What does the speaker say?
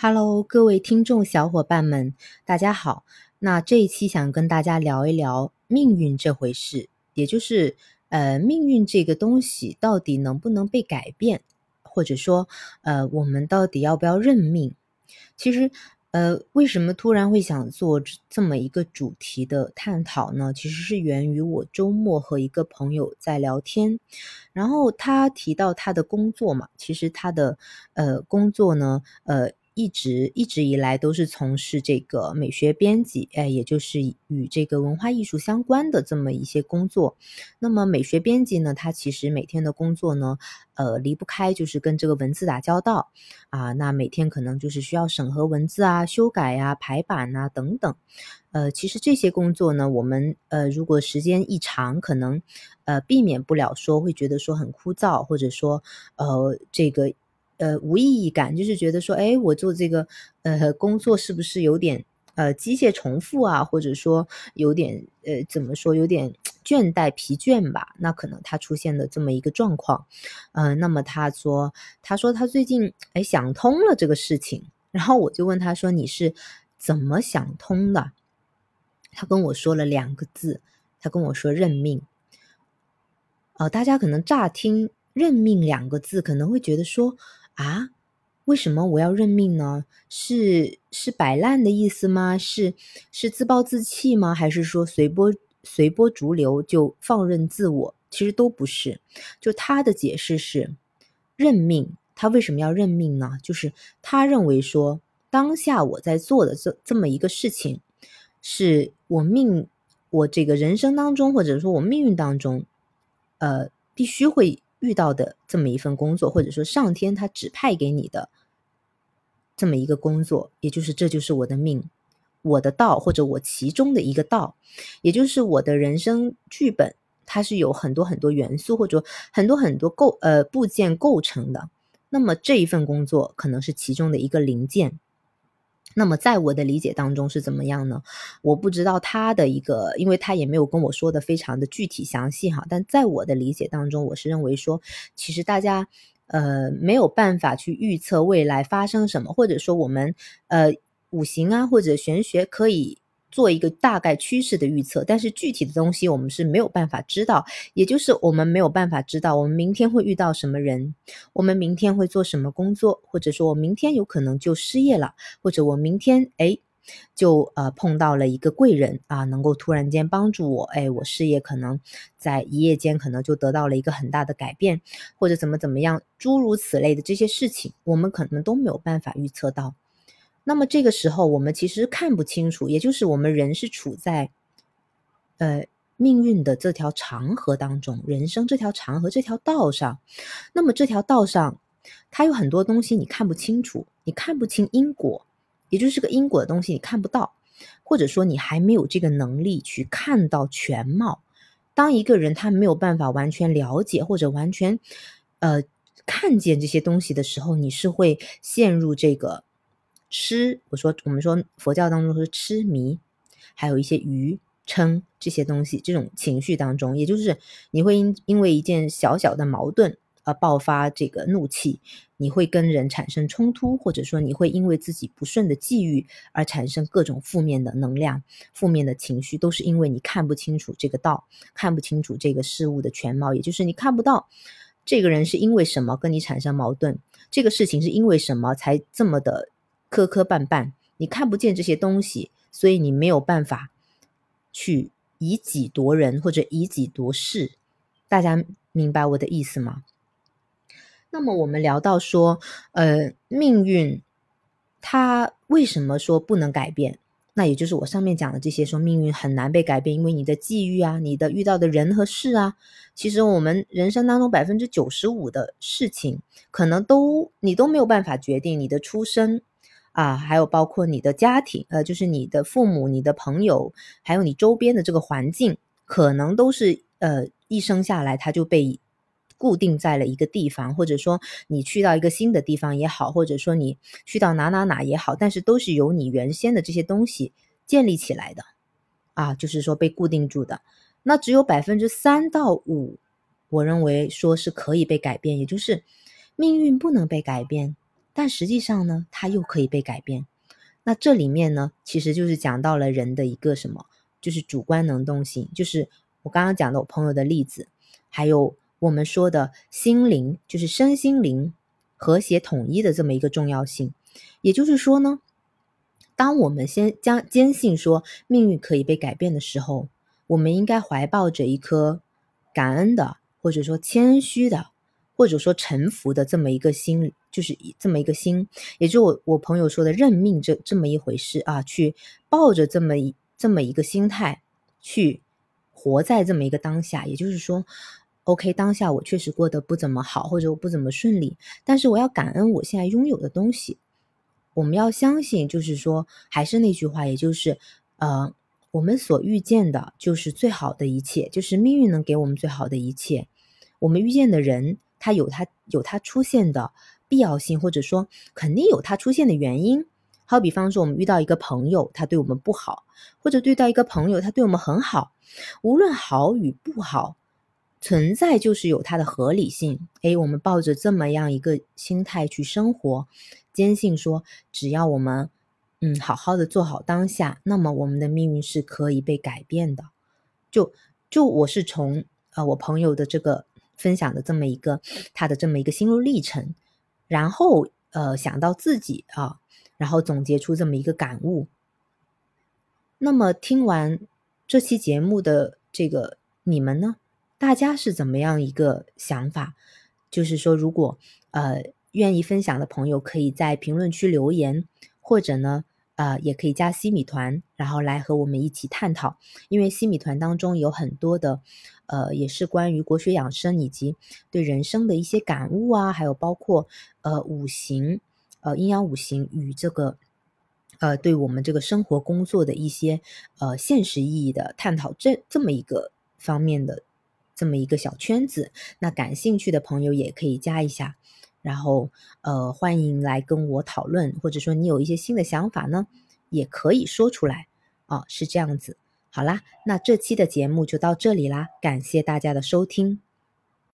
Hello，各位听众小伙伴们，大家好。那这一期想跟大家聊一聊命运这回事，也就是呃，命运这个东西到底能不能被改变，或者说呃，我们到底要不要认命？其实呃，为什么突然会想做这么一个主题的探讨呢？其实是源于我周末和一个朋友在聊天，然后他提到他的工作嘛，其实他的呃工作呢，呃。一直一直以来都是从事这个美学编辑，哎，也就是与这个文化艺术相关的这么一些工作。那么美学编辑呢，他其实每天的工作呢，呃，离不开就是跟这个文字打交道啊。那每天可能就是需要审核文字啊、修改呀、排版啊等等。呃，其实这些工作呢，我们呃如果时间一长，可能呃避免不了说会觉得说很枯燥，或者说呃这个。呃，无意义感就是觉得说，哎，我做这个呃工作是不是有点呃机械重复啊，或者说有点呃怎么说有点倦怠疲倦吧？那可能他出现了这么一个状况，嗯，那么他说，他说他最近哎想通了这个事情，然后我就问他说你是怎么想通的？他跟我说了两个字，他跟我说认命。呃，大家可能乍听认命两个字，可能会觉得说。啊，为什么我要认命呢？是是摆烂的意思吗？是是自暴自弃吗？还是说随波随波逐流就放任自我？其实都不是。就他的解释是认命。他为什么要认命呢？就是他认为说，当下我在做的这这么一个事情，是我命我这个人生当中，或者说我命运当中，呃，必须会。遇到的这么一份工作，或者说上天他指派给你的这么一个工作，也就是这就是我的命，我的道，或者我其中的一个道，也就是我的人生剧本，它是有很多很多元素或者很多很多构呃部件构成的。那么这一份工作可能是其中的一个零件。那么，在我的理解当中是怎么样呢？我不知道他的一个，因为他也没有跟我说的非常的具体详细哈。但在我的理解当中，我是认为说，其实大家呃没有办法去预测未来发生什么，或者说我们呃五行啊或者玄学可以。做一个大概趋势的预测，但是具体的东西我们是没有办法知道，也就是我们没有办法知道我们明天会遇到什么人，我们明天会做什么工作，或者说我明天有可能就失业了，或者我明天哎就呃碰到了一个贵人啊，能够突然间帮助我，哎，我事业可能在一夜间可能就得到了一个很大的改变，或者怎么怎么样，诸如此类的这些事情，我们可能都没有办法预测到。那么这个时候，我们其实看不清楚，也就是我们人是处在，呃，命运的这条长河当中，人生这条长河这条道上。那么这条道上，它有很多东西你看不清楚，你看不清因果，也就是个因果的东西你看不到，或者说你还没有这个能力去看到全貌。当一个人他没有办法完全了解或者完全，呃，看见这些东西的时候，你是会陷入这个。痴，我说我们说佛教当中是痴迷，还有一些愚嗔这些东西，这种情绪当中，也就是你会因因为一件小小的矛盾而爆发这个怒气，你会跟人产生冲突，或者说你会因为自己不顺的际遇而产生各种负面的能量、负面的情绪，都是因为你看不清楚这个道，看不清楚这个事物的全貌，也就是你看不到这个人是因为什么跟你产生矛盾，这个事情是因为什么才这么的。磕磕绊绊，你看不见这些东西，所以你没有办法去以己夺人或者以己夺事。大家明白我的意思吗？那么我们聊到说，呃，命运它为什么说不能改变？那也就是我上面讲的这些，说命运很难被改变，因为你的际遇啊，你的遇到的人和事啊，其实我们人生当中百分之九十五的事情，可能都你都没有办法决定你的出生。啊，还有包括你的家庭，呃，就是你的父母、你的朋友，还有你周边的这个环境，可能都是呃一生下来他就被固定在了一个地方，或者说你去到一个新的地方也好，或者说你去到哪哪哪也好，但是都是由你原先的这些东西建立起来的，啊，就是说被固定住的。那只有百分之三到五，我认为说是可以被改变，也就是命运不能被改变。但实际上呢，它又可以被改变。那这里面呢，其实就是讲到了人的一个什么，就是主观能动性，就是我刚刚讲的我朋友的例子，还有我们说的心灵，就是身心灵和谐统一的这么一个重要性。也就是说呢，当我们先将坚信说命运可以被改变的时候，我们应该怀抱着一颗感恩的，或者说谦虚的。或者说臣服的这么一个心理，就是这么一个心，也就我我朋友说的认命这这么一回事啊，去抱着这么一这么一个心态去活在这么一个当下。也就是说，OK，当下我确实过得不怎么好，或者我不怎么顺利，但是我要感恩我现在拥有的东西。我们要相信，就是说，还是那句话，也就是呃，我们所遇见的就是最好的一切，就是命运能给我们最好的一切。我们遇见的人。他有他有他出现的必要性，或者说肯定有它出现的原因。好比方说，我们遇到一个朋友，他对我们不好，或者遇到一个朋友，他对我们很好。无论好与不好，存在就是有它的合理性。诶，我们抱着这么样一个心态去生活，坚信说，只要我们嗯好好的做好当下，那么我们的命运是可以被改变的。就就我是从呃我朋友的这个。分享的这么一个他的这么一个心路历程，然后呃想到自己啊，然后总结出这么一个感悟。那么听完这期节目的这个你们呢，大家是怎么样一个想法？就是说，如果呃愿意分享的朋友，可以在评论区留言，或者呢。呃，也可以加西米团，然后来和我们一起探讨。因为西米团当中有很多的，呃，也是关于国学养生以及对人生的一些感悟啊，还有包括呃五行，呃阴阳五行与这个，呃对我们这个生活工作的一些呃现实意义的探讨，这这么一个方面的这么一个小圈子。那感兴趣的朋友也可以加一下。然后，呃，欢迎来跟我讨论，或者说你有一些新的想法呢，也可以说出来啊，是这样子。好啦，那这期的节目就到这里啦，感谢大家的收听。